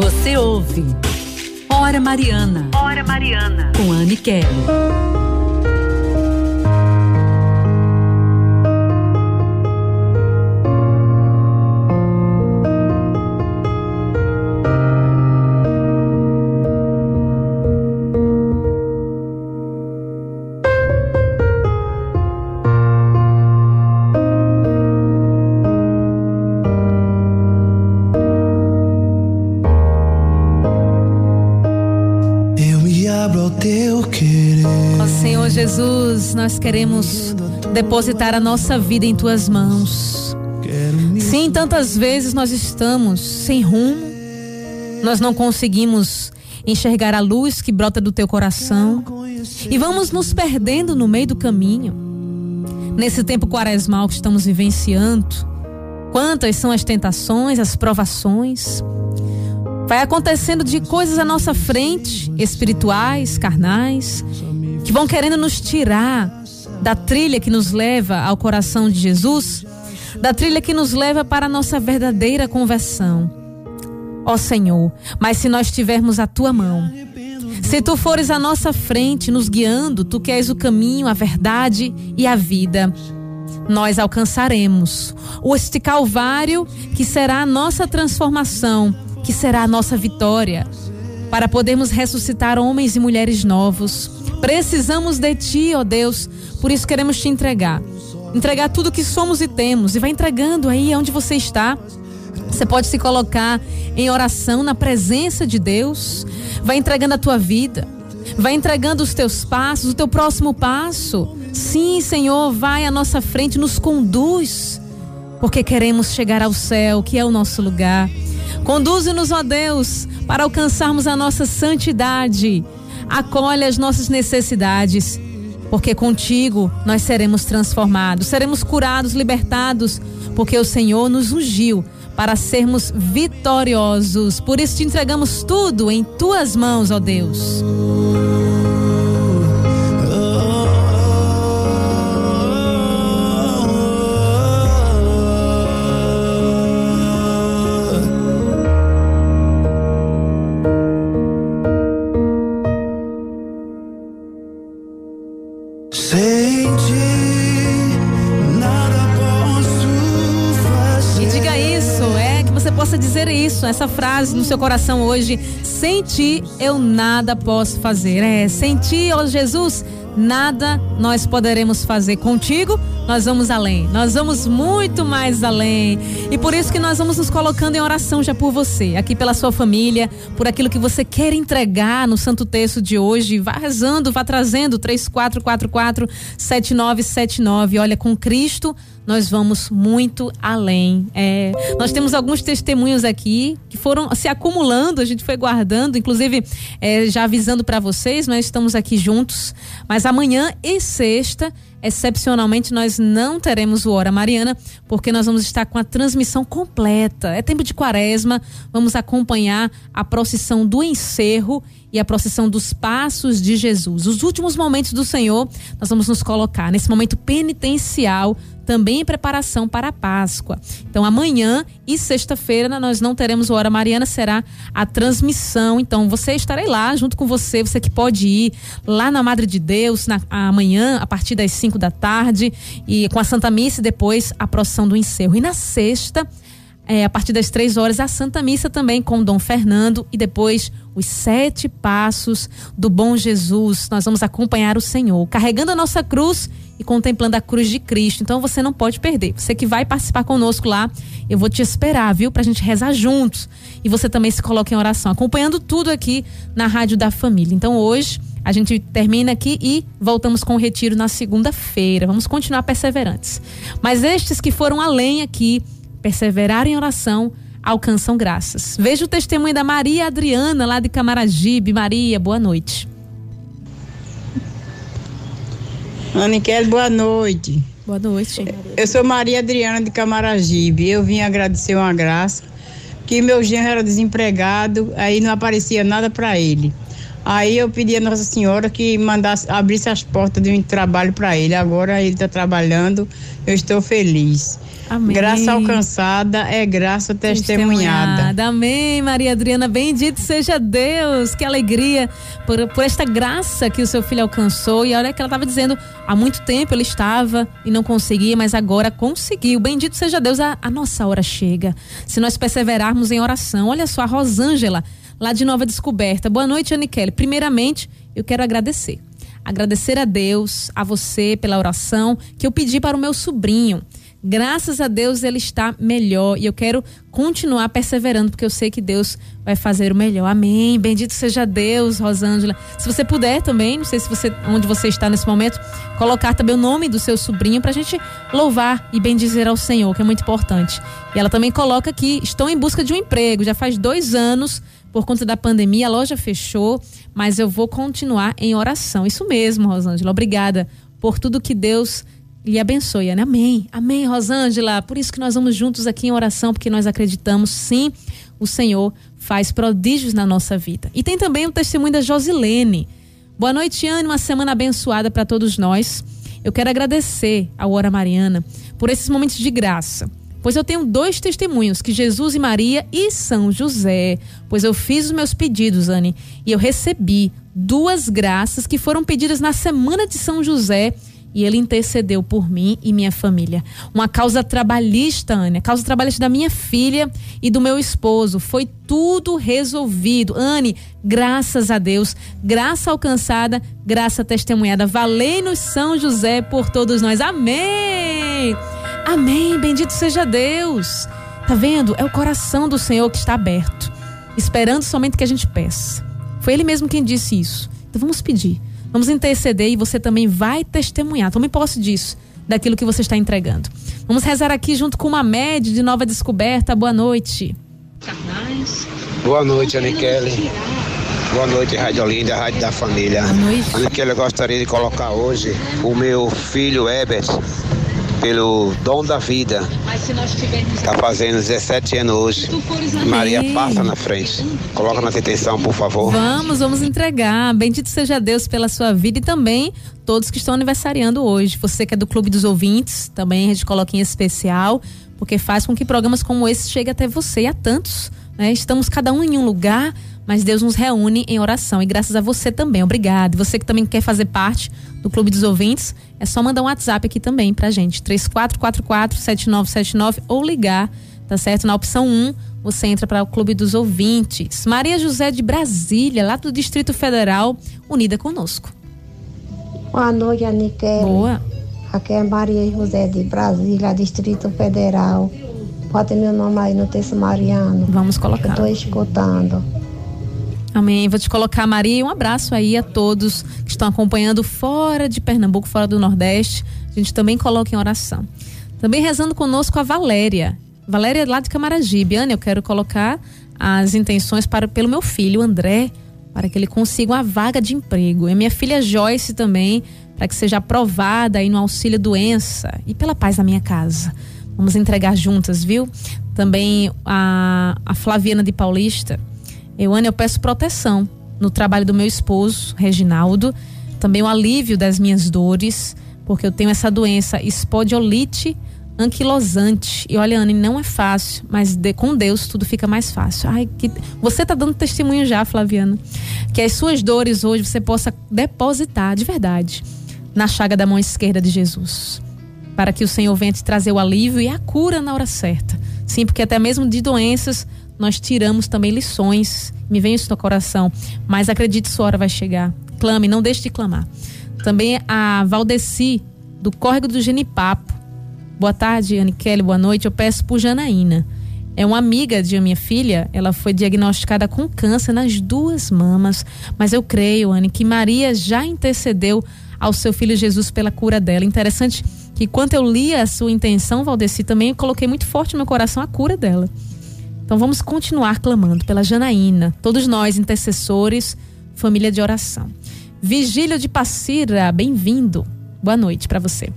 Você ouve Hora Mariana. Hora Mariana. Com Anne Kelly. Nós queremos depositar a nossa vida em tuas mãos. Sim, tantas vezes nós estamos sem rumo, nós não conseguimos enxergar a luz que brota do teu coração e vamos nos perdendo no meio do caminho. Nesse tempo quaresmal que estamos vivenciando, quantas são as tentações, as provações. Vai acontecendo de coisas à nossa frente, espirituais, carnais, que vão querendo nos tirar da trilha que nos leva ao coração de Jesus, da trilha que nos leva para a nossa verdadeira conversão. Ó Senhor, mas se nós tivermos a tua mão, se tu fores à nossa frente, nos guiando, tu que és o caminho, a verdade e a vida, nós alcançaremos o este calvário que será a nossa transformação, que será a nossa vitória, para podermos ressuscitar homens e mulheres novos Precisamos de Ti, ó Deus, por isso queremos te entregar. Entregar tudo que somos e temos. E vai entregando aí onde você está. Você pode se colocar em oração na presença de Deus. Vai entregando a tua vida. Vai entregando os teus passos, o teu próximo passo. Sim, Senhor, vai à nossa frente, nos conduz. Porque queremos chegar ao céu, que é o nosso lugar. Conduze-nos, ó Deus, para alcançarmos a nossa santidade acolhe as nossas necessidades, porque contigo nós seremos transformados, seremos curados, libertados, porque o Senhor nos ungiu para sermos vitoriosos. Por isso te entregamos tudo em tuas mãos, ó Deus. Essa frase no seu coração hoje. Sem ti eu nada posso fazer. É, sem ti, ó Jesus, nada nós poderemos fazer. Contigo, nós vamos além. Nós vamos muito mais além. E por isso que nós vamos nos colocando em oração já por você, aqui pela sua família, por aquilo que você quer entregar no Santo Texto de hoje. Vá rezando, vá trazendo 3444 7979. Olha, com Cristo nós vamos muito além. É, nós temos alguns testemunhos aqui que foram se acumulando, a gente foi guardando, inclusive é, já avisando para vocês, nós estamos aqui juntos, mas amanhã e sexta excepcionalmente nós não teremos o Hora Mariana, porque nós vamos estar com a transmissão completa. É tempo de quaresma, vamos acompanhar a procissão do encerro e a procissão dos passos de Jesus. Os últimos momentos do Senhor, nós vamos nos colocar nesse momento penitencial, também em preparação para a Páscoa. Então, amanhã e sexta-feira nós não teremos o Hora Mariana, será a transmissão. Então, você estarei lá junto com você, você que pode ir lá na Madre de Deus na, amanhã, a partir das 5 da tarde, e com a Santa Missa e depois a procissão do encerro. E na sexta, é, a partir das três horas, a Santa Missa também com Dom Fernando e depois os sete passos do bom Jesus. Nós vamos acompanhar o Senhor, carregando a nossa cruz e contemplando a cruz de Cristo. Então você não pode perder. Você que vai participar conosco lá, eu vou te esperar, viu? Pra gente rezar juntos. E você também se coloca em oração, acompanhando tudo aqui na Rádio da Família. Então hoje. A gente termina aqui e voltamos com o retiro na segunda-feira. Vamos continuar perseverantes. Mas estes que foram além aqui, perseverar em oração, alcançam graças. Veja o testemunho da Maria Adriana, lá de Camaragibe. Maria, boa noite. Aniquele, boa noite. Boa noite. Eu sou Maria Adriana de Camaragibe. Eu vim agradecer uma graça, que meu genro era desempregado, aí não aparecia nada para ele. Aí eu pedi a Nossa Senhora que mandasse, abrisse as portas de um trabalho para ele. Agora ele está trabalhando, eu estou feliz. Amém. Graça alcançada é graça testemunhada. testemunhada. Amém, Maria Adriana. Bendito seja Deus. Que alegria por, por esta graça que o seu filho alcançou. E olha que ela estava dizendo, há muito tempo ele estava e não conseguia, mas agora conseguiu. Bendito seja Deus, a, a nossa hora chega. Se nós perseverarmos em oração. Olha só, a Rosângela, lá de Nova Descoberta. Boa noite, Aniquele. Primeiramente, eu quero agradecer agradecer a Deus, a você pela oração que eu pedi para o meu sobrinho. Graças a Deus ele está melhor e eu quero continuar perseverando porque eu sei que Deus vai fazer o melhor. Amém. Bendito seja Deus, Rosângela. Se você puder também, não sei se você onde você está nesse momento, colocar também o nome do seu sobrinho para a gente louvar e bendizer ao Senhor, que é muito importante. E ela também coloca que estou em busca de um emprego. Já faz dois anos por conta da pandemia, a loja fechou, mas eu vou continuar em oração. Isso mesmo, Rosângela. Obrigada por tudo que Deus lhe abençoe. Né? Amém. Amém, Rosângela. Por isso que nós vamos juntos aqui em oração, porque nós acreditamos sim, o Senhor faz prodígios na nossa vida. E tem também o testemunho da Josilene. Boa noite, Anne. Uma semana abençoada para todos nós. Eu quero agradecer ao Hora Mariana por esses momentos de graça Pois eu tenho dois testemunhos, que Jesus e Maria e São José. Pois eu fiz os meus pedidos, Anne, e eu recebi duas graças que foram pedidas na semana de São José e ele intercedeu por mim e minha família. Uma causa trabalhista, Anne, causa trabalhista da minha filha e do meu esposo. Foi tudo resolvido. Anne, graças a Deus, graça alcançada, graça testemunhada. Valei-nos São José por todos nós. Amém! Amém. Bendito seja Deus. Tá vendo? É o coração do Senhor que está aberto, esperando somente que a gente peça. Foi Ele mesmo quem disse isso. Então vamos pedir, vamos interceder e você também vai testemunhar. Tome posse disso, daquilo que você está entregando. Vamos rezar aqui junto com uma média de nova descoberta. Boa noite. Boa noite, Aniquele. Boa noite, Rádio Olinda, Rádio da Família. Boa noite. Aniquele, eu gostaria de colocar hoje o meu filho Ebert pelo dom da vida. Está fazendo 17 anos hoje. Maria passa na frente. Coloca na atenção, por favor. Vamos, vamos entregar. Bendito seja Deus pela sua vida e também todos que estão aniversariando hoje. Você que é do Clube dos Ouvintes, também a gente coloca em especial, porque faz com que programas como esse cheguem até você e a tantos. Né? Estamos cada um em um lugar mas Deus nos reúne em oração e graças a você também. Obrigado. Você que também quer fazer parte do Clube dos Ouvintes, é só mandar um WhatsApp aqui também pra gente, 3444-7979 ou ligar, tá certo? Na opção 1, você entra para o Clube dos Ouvintes. Maria José de Brasília, lá do Distrito Federal, unida conosco. Boa noite, Aniquel. Boa. Aqui é Maria José de Brasília, Distrito Federal. Bota meu nome aí no texto Mariano. Vamos colocar. Estou escutando. Amém. Vou te colocar, Maria, um abraço aí a todos que estão acompanhando fora de Pernambuco, fora do Nordeste. A gente também coloca em oração. Também rezando conosco a Valéria. Valéria lá de Camaragibe. Ana, eu quero colocar as intenções para pelo meu filho, André, para que ele consiga uma vaga de emprego. E minha filha Joyce também, para que seja aprovada aí no auxílio doença e pela paz na minha casa. Vamos entregar juntas, viu? Também a, a Flaviana de Paulista Euane, eu peço proteção no trabalho do meu esposo, Reginaldo, também o alívio das minhas dores, porque eu tenho essa doença espodiolite anquilosante. E olha, Anne, não é fácil, mas de, com Deus tudo fica mais fácil. Ai, que, você está dando testemunho já, Flaviana, que as suas dores hoje você possa depositar de verdade na chaga da mão esquerda de Jesus, para que o Senhor venha te trazer o alívio e a cura na hora certa. Sim, porque até mesmo de doenças nós tiramos também lições. Me vem isso no coração. Mas acredite, sua hora vai chegar. Clame, não deixe de clamar. Também a Valdeci, do Córrego do Genipapo. Boa tarde, Kelly, boa noite. Eu peço por Janaína. É uma amiga de minha filha, ela foi diagnosticada com câncer nas duas mamas. Mas eu creio, Anne, que Maria já intercedeu ao seu filho Jesus pela cura dela. Interessante que quando eu li a sua intenção, Valdeci, também coloquei muito forte no meu coração a cura dela. Então vamos continuar clamando pela Janaína, todos nós intercessores, família de oração. Vigílio de Passira, bem-vindo. Boa noite para você.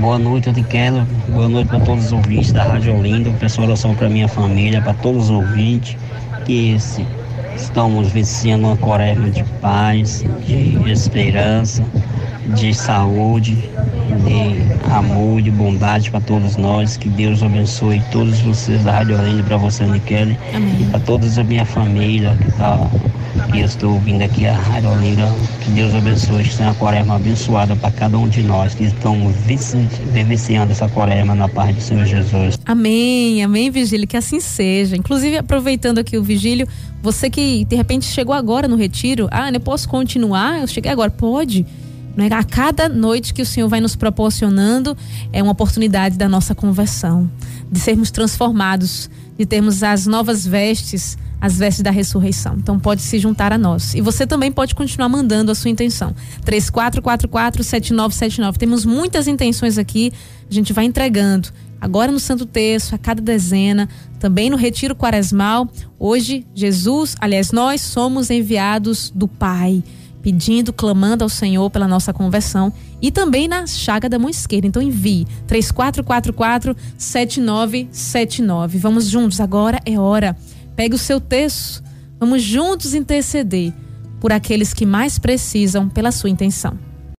Boa noite, eu te quero. Boa noite para todos os ouvintes da Rádio Olinda. Peço oração para minha família, para todos os ouvintes que esse, estamos vencendo uma quaresma de paz, de esperança. De saúde, de amor, de bondade para todos nós. Que Deus abençoe todos vocês da Rádio Orlando, para você, Nikele, e para toda a minha família que tá que eu estou ouvindo aqui a Rádio Olinda. Que Deus abençoe, que tenha uma quaresma abençoada para cada um de nós que estamos vivenciando essa quaresma na paz do Senhor Jesus. Amém, amém, Vigílio, que assim seja. Inclusive, aproveitando aqui o Vigílio, você que de repente chegou agora no retiro, ah, eu posso continuar? Eu cheguei agora, pode. É? A cada noite que o Senhor vai nos proporcionando é uma oportunidade da nossa conversão, de sermos transformados, de termos as novas vestes, as vestes da ressurreição. Então pode se juntar a nós. E você também pode continuar mandando a sua intenção. 3444-7979. Temos muitas intenções aqui, a gente vai entregando. Agora no Santo Terço, a cada dezena, também no Retiro Quaresmal. Hoje, Jesus, aliás, nós somos enviados do Pai pedindo, clamando ao Senhor pela nossa conversão e também na chaga da mão esquerda. Então envie 3444 7979. Vamos juntos, agora é hora. Pegue o seu texto. Vamos juntos interceder por aqueles que mais precisam pela sua intenção.